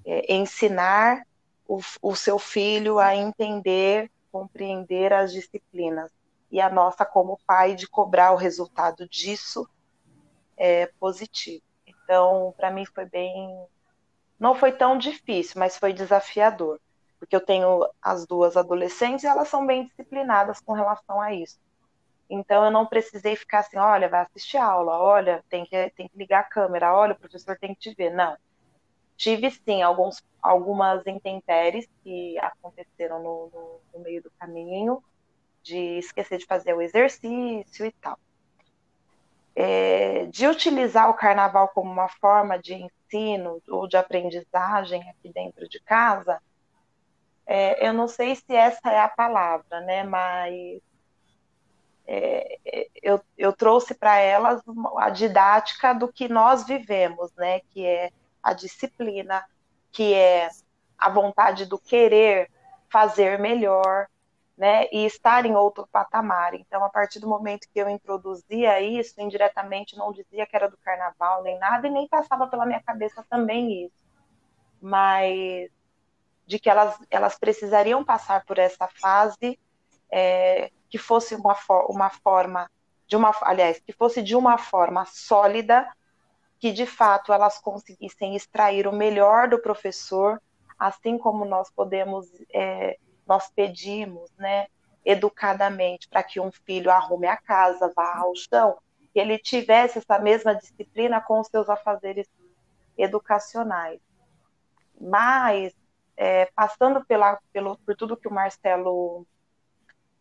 é, ensinar o, o seu filho a entender, compreender as disciplinas. e a nossa como pai de cobrar o resultado disso é positivo. Então, para mim foi bem, não foi tão difícil, mas foi desafiador, porque eu tenho as duas adolescentes e elas são bem disciplinadas com relação a isso. Então eu não precisei ficar assim, olha, vai assistir aula, olha, tem que, tem que ligar a câmera, olha, o professor tem que te ver. Não. Tive sim alguns, algumas intempéries que aconteceram no, no, no meio do caminho, de esquecer de fazer o exercício e tal. É, de utilizar o carnaval como uma forma de ensino ou de aprendizagem aqui dentro de casa, é, eu não sei se essa é a palavra, né? Mas é, eu, eu trouxe para elas a didática do que nós vivemos, né? Que é a disciplina, que é a vontade do querer fazer melhor, né? E estar em outro patamar. Então, a partir do momento que eu introduzia isso, indiretamente não dizia que era do carnaval nem nada, e nem passava pela minha cabeça também isso. Mas de que elas, elas precisariam passar por essa fase é, que fosse uma, uma forma de uma, aliás, que fosse de uma forma sólida, que de fato elas conseguissem extrair o melhor do professor, assim como nós podemos, é, nós pedimos, né, educadamente, para que um filho arrume a casa, vá ao chão, que ele tivesse essa mesma disciplina com os seus afazeres educacionais. Mas, é, passando pela, pelo, por tudo que o Marcelo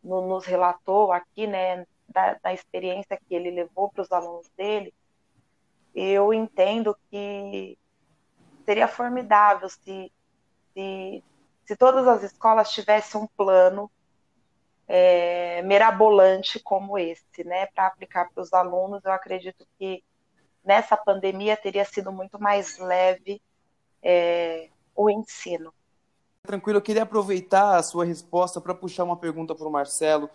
no, nos relatou aqui, né, da, da experiência que ele levou para os alunos dele, eu entendo que seria formidável se, se, se todas as escolas tivessem um plano é, mirabolante como esse, né, para aplicar para os alunos. Eu acredito que nessa pandemia teria sido muito mais leve é, o ensino. Tranquilo, eu queria aproveitar a sua resposta para puxar uma pergunta para o Marcelo.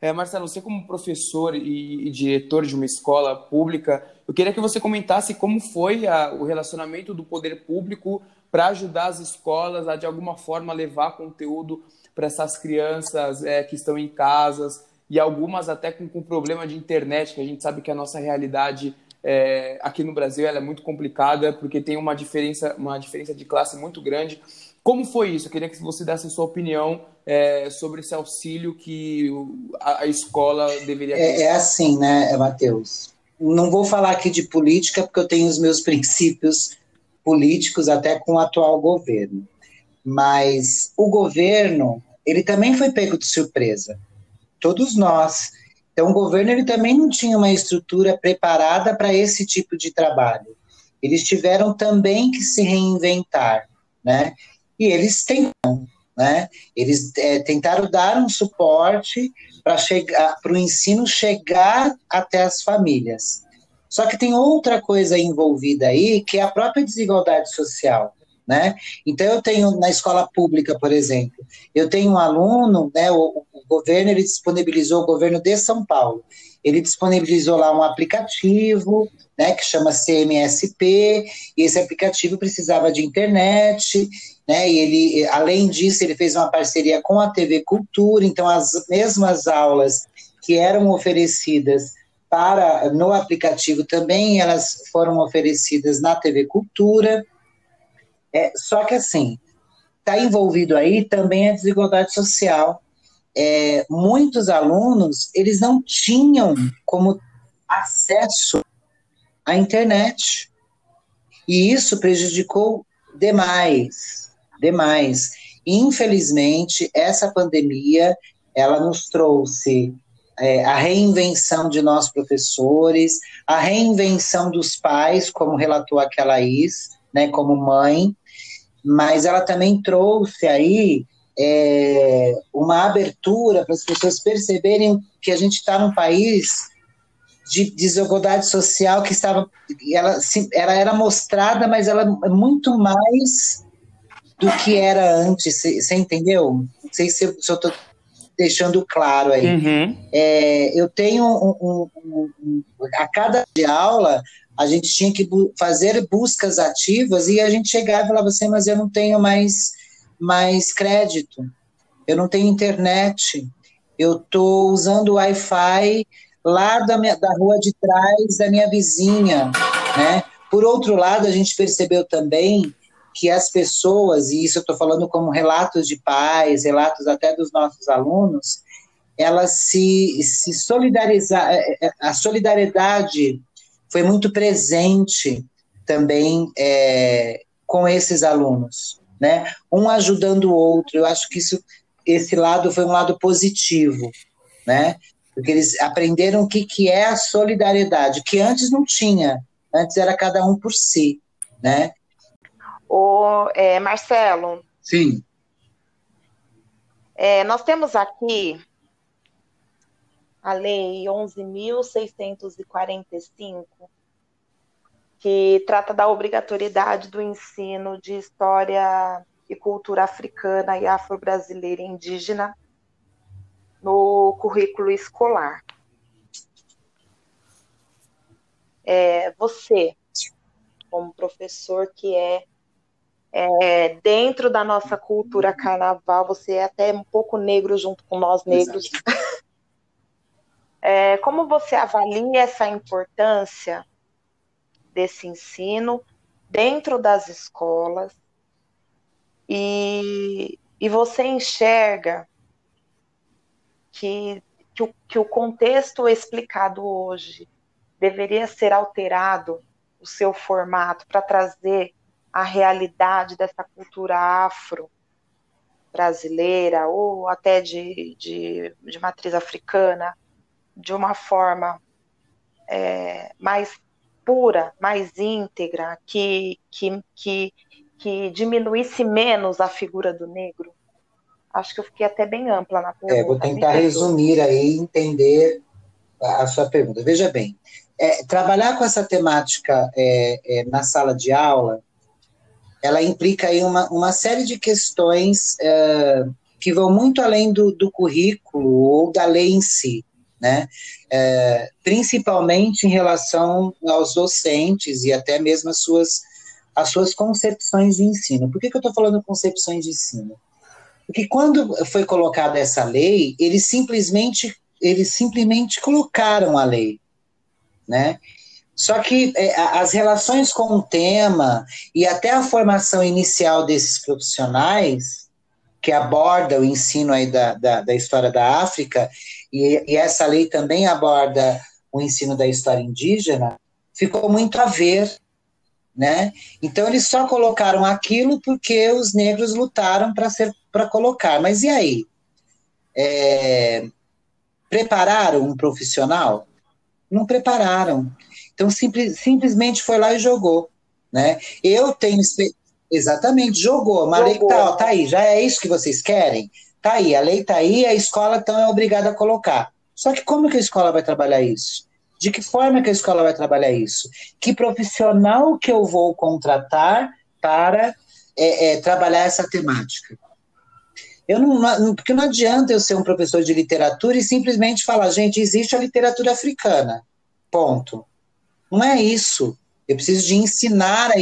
É, Marcelo, você como professor e, e, diretor de uma escola pública, eu queria que você comentasse como foi a, o relacionamento do poder público para ajudar as escolas a, de alguma forma, levar conteúdo para essas crianças é, que estão em casas e algumas até com, com problema de internet, que a gente sabe que a nossa realidade é, aqui no Brasil é muito complicada, porque tem uma diferença, uma diferença de classe muito grande. Como foi isso? Eu queria que você desse a sua opinião é, sobre esse auxílio que a, a escola deveria ter. É, é assim, né, Matheus? Não vou falar aqui de política, porque eu tenho os meus princípios políticos até com o atual governo. Mas o governo, ele também foi pego de surpresa. Todos nós. Então, o governo ele também não tinha uma estrutura preparada para esse tipo de trabalho. Eles tiveram também que se reinventar, né? E eles tentaram, né? Eles é, tentaram dar um suporte para chegar, para o ensino chegar até as famílias. Só que tem outra coisa envolvida aí, que é a própria desigualdade social. Né? Então eu tenho na escola pública, por exemplo, eu tenho um aluno, né, o, o, governo ele disponibilizou, o governo de São Paulo, ele disponibilizou lá um aplicativo, né, que chama CMSP, e esse aplicativo precisava de internet, né? E ele, além disso, ele fez uma parceria com a TV Cultura, então as mesmas aulas que eram oferecidas para no aplicativo também elas foram oferecidas na TV Cultura. É, só que assim, está envolvido aí também a desigualdade social. É, muitos alunos eles não tinham como acesso à internet e isso prejudicou demais demais. Infelizmente, essa pandemia ela nos trouxe é, a reinvenção de nós professores, a reinvenção dos pais, como relatou aquela Laís, né, como mãe, mas ela também trouxe aí é, uma abertura para as pessoas perceberem que a gente está num país de desigualdade social que estava, ela, ela era mostrada, mas ela é muito mais do que era antes, você entendeu? Não sei se, eu estou deixando claro aí. Uhum. É, eu tenho um, um, um, a cada aula a gente tinha que bu fazer buscas ativas e a gente chegava e falava assim, mas eu não tenho mais, mais crédito, eu não tenho internet, eu estou usando o Wi-Fi lá da, minha, da rua de trás da minha vizinha, né? Por outro lado, a gente percebeu também que as pessoas, e isso eu estou falando como relatos de pais, relatos até dos nossos alunos, elas se, se solidarizar, é, é, a solidariedade foi muito presente também é, com esses alunos, né? Um ajudando o outro. Eu acho que isso, esse lado foi um lado positivo, né? Porque eles aprenderam o que, que é a solidariedade, que antes não tinha. Antes era cada um por si, né? O é, Marcelo. Sim. É, nós temos aqui a Lei 11.645, que trata da obrigatoriedade do ensino de história e cultura africana e afro-brasileira indígena no currículo escolar. É, você, como professor que é, é, dentro da nossa cultura carnaval, você é até um pouco negro junto com nós negros. É, como você avalia essa importância desse ensino dentro das escolas e, e você enxerga que, que, o, que o contexto explicado hoje deveria ser alterado o seu formato para trazer a realidade dessa cultura afro brasileira ou até de, de, de matriz africana de uma forma é, mais pura, mais íntegra, que, que, que, que diminuísse menos a figura do negro? Acho que eu fiquei até bem ampla na pergunta. É, vou tentar resumir aí, entender a, a sua pergunta. Veja bem, é, trabalhar com essa temática é, é, na sala de aula, ela implica aí uma, uma série de questões é, que vão muito além do, do currículo ou da lei em si né? É, principalmente em relação aos docentes e até mesmo as suas, as suas concepções de ensino. Por que, que eu estou falando concepções de ensino? Porque quando foi colocada essa lei, eles simplesmente, eles simplesmente colocaram a lei, né? Só que é, as relações com o tema e até a formação inicial desses profissionais, que aborda o ensino aí da, da, da história da África, e, e essa lei também aborda o ensino da história indígena, ficou muito a ver né? Então eles só colocaram aquilo porque os negros lutaram para ser para colocar. Mas e aí? É, prepararam um profissional? Não prepararam. Então simples, simplesmente foi lá e jogou, né? Eu tenho exatamente jogou, mas jogou. Tá, tá aí, já é isso que vocês querem? Tá aí, a lei tá aí, a escola então é obrigada a colocar. Só que como que a escola vai trabalhar isso? De que forma que a escola vai trabalhar isso? Que profissional que eu vou contratar para é, é, trabalhar essa temática? Eu não, não, porque não adianta eu ser um professor de literatura e simplesmente falar, gente, existe a literatura africana. Ponto. Não é isso. Eu preciso de ensinar a,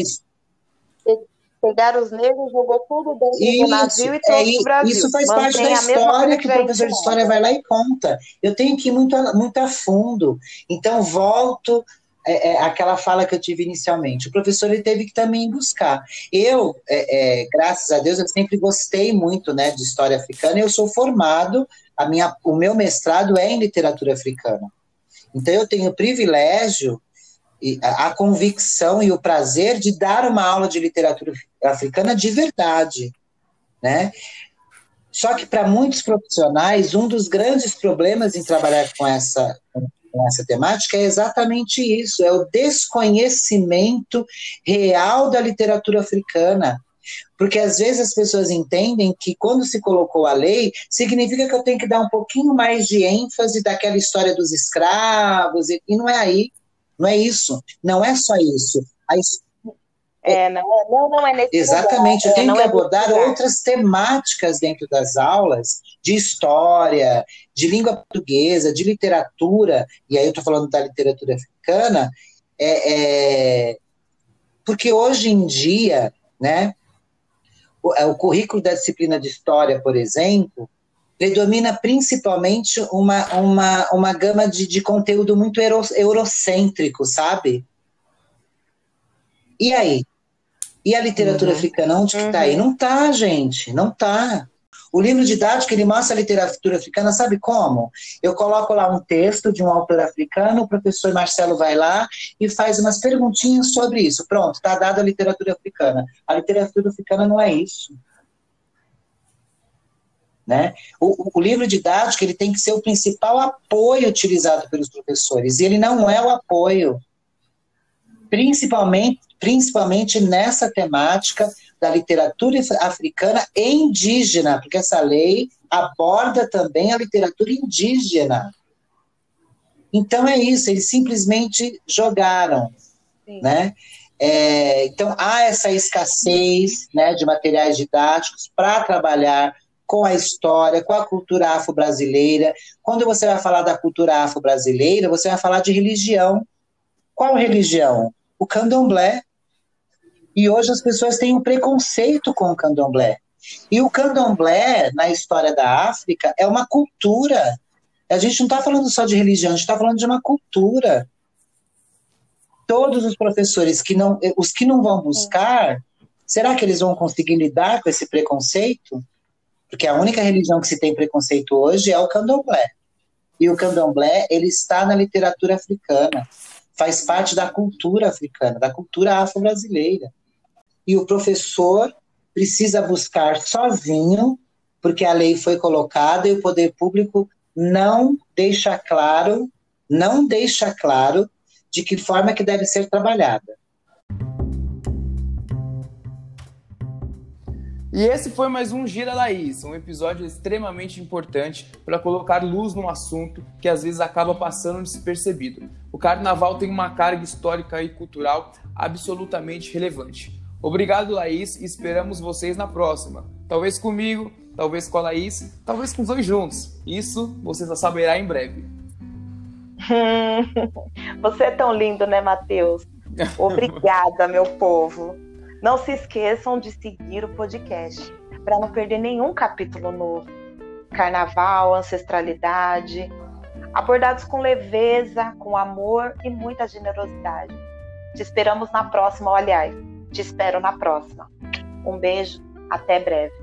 pegaram os negros, jogou tudo dentro isso, do navio e trouxe é, o Brasil. Isso faz Mantém parte da história que o professor de história vai lá e conta. Eu tenho que ir muito a, muito a fundo. Então, volto é, é, aquela fala que eu tive inicialmente. O professor ele teve que também buscar. Eu, é, é, graças a Deus, eu sempre gostei muito né, de história africana. Eu sou formado, a minha, o meu mestrado é em literatura africana. Então, eu tenho o privilégio a convicção e o prazer de dar uma aula de literatura africana de verdade, né? Só que para muitos profissionais, um dos grandes problemas em trabalhar com essa, com essa temática é exatamente isso: é o desconhecimento real da literatura africana. Porque às vezes as pessoas entendem que quando se colocou a lei, significa que eu tenho que dar um pouquinho mais de ênfase daquela história dos escravos, e, e não é aí. Não é isso. Não é só isso. A é, não, não, não é nesse Exatamente, lugar. eu tenho é, que é abordar outras temáticas dentro das aulas de história, de língua portuguesa, de literatura, e aí eu estou falando da literatura africana, é, é, porque hoje em dia, né, o, é, o currículo da disciplina de história, por exemplo, predomina principalmente uma, uma, uma gama de, de conteúdo muito euro, eurocêntrico, sabe? E aí? E a literatura uhum. africana, onde que tá aí? Uhum. Não tá, gente, não tá. O livro didático, ele mostra a literatura africana, sabe como? Eu coloco lá um texto de um autor africano, o professor Marcelo vai lá e faz umas perguntinhas sobre isso. Pronto, está dada a literatura africana. A literatura africana não é isso. Né? O, o, livro didático ele tem que ser o principal apoio utilizado pelos professores, e ele não é o apoio. Principalmente, principalmente nessa temática da literatura africana e indígena, porque essa lei aborda também a literatura indígena. Então é isso, eles simplesmente jogaram, Sim. né? É, então há essa escassez né, de materiais didáticos para trabalhar com a história, com a cultura afro-brasileira. Quando você vai falar da cultura afro-brasileira, você vai falar de religião. Qual religião? O candomblé. E hoje as pessoas têm um preconceito com o candomblé. E o candomblé, na história da África, é uma cultura. A gente não está falando só de religião, a gente está falando de uma cultura. Todos os professores que não, os que não vão buscar, será que eles vão conseguir lidar com esse preconceito? Porque a única religião que se tem preconceito hoje é o candomblé. E o candomblé, ele está na literatura africana, faz parte da cultura africana, da cultura afro-brasileira. E o professor precisa buscar sozinho, porque a lei foi colocada e o poder público não deixa claro, não deixa claro de que forma que deve ser trabalhada. E esse foi mais um Gira Laís, um episódio extremamente importante para colocar luz num assunto que às vezes acaba passando despercebido. O carnaval tem uma carga histórica e cultural absolutamente relevante. Obrigado, Laís, e esperamos vocês na próxima. Talvez comigo, talvez com a Laís, talvez com os dois juntos. Isso você já saberá em breve. Você é tão lindo, né, Matheus? Obrigada, meu povo. Não se esqueçam de seguir o podcast para não perder nenhum capítulo novo. Carnaval, ancestralidade, abordados com leveza, com amor e muita generosidade. Te esperamos na próxima, aliás, te espero na próxima. Um beijo, até breve.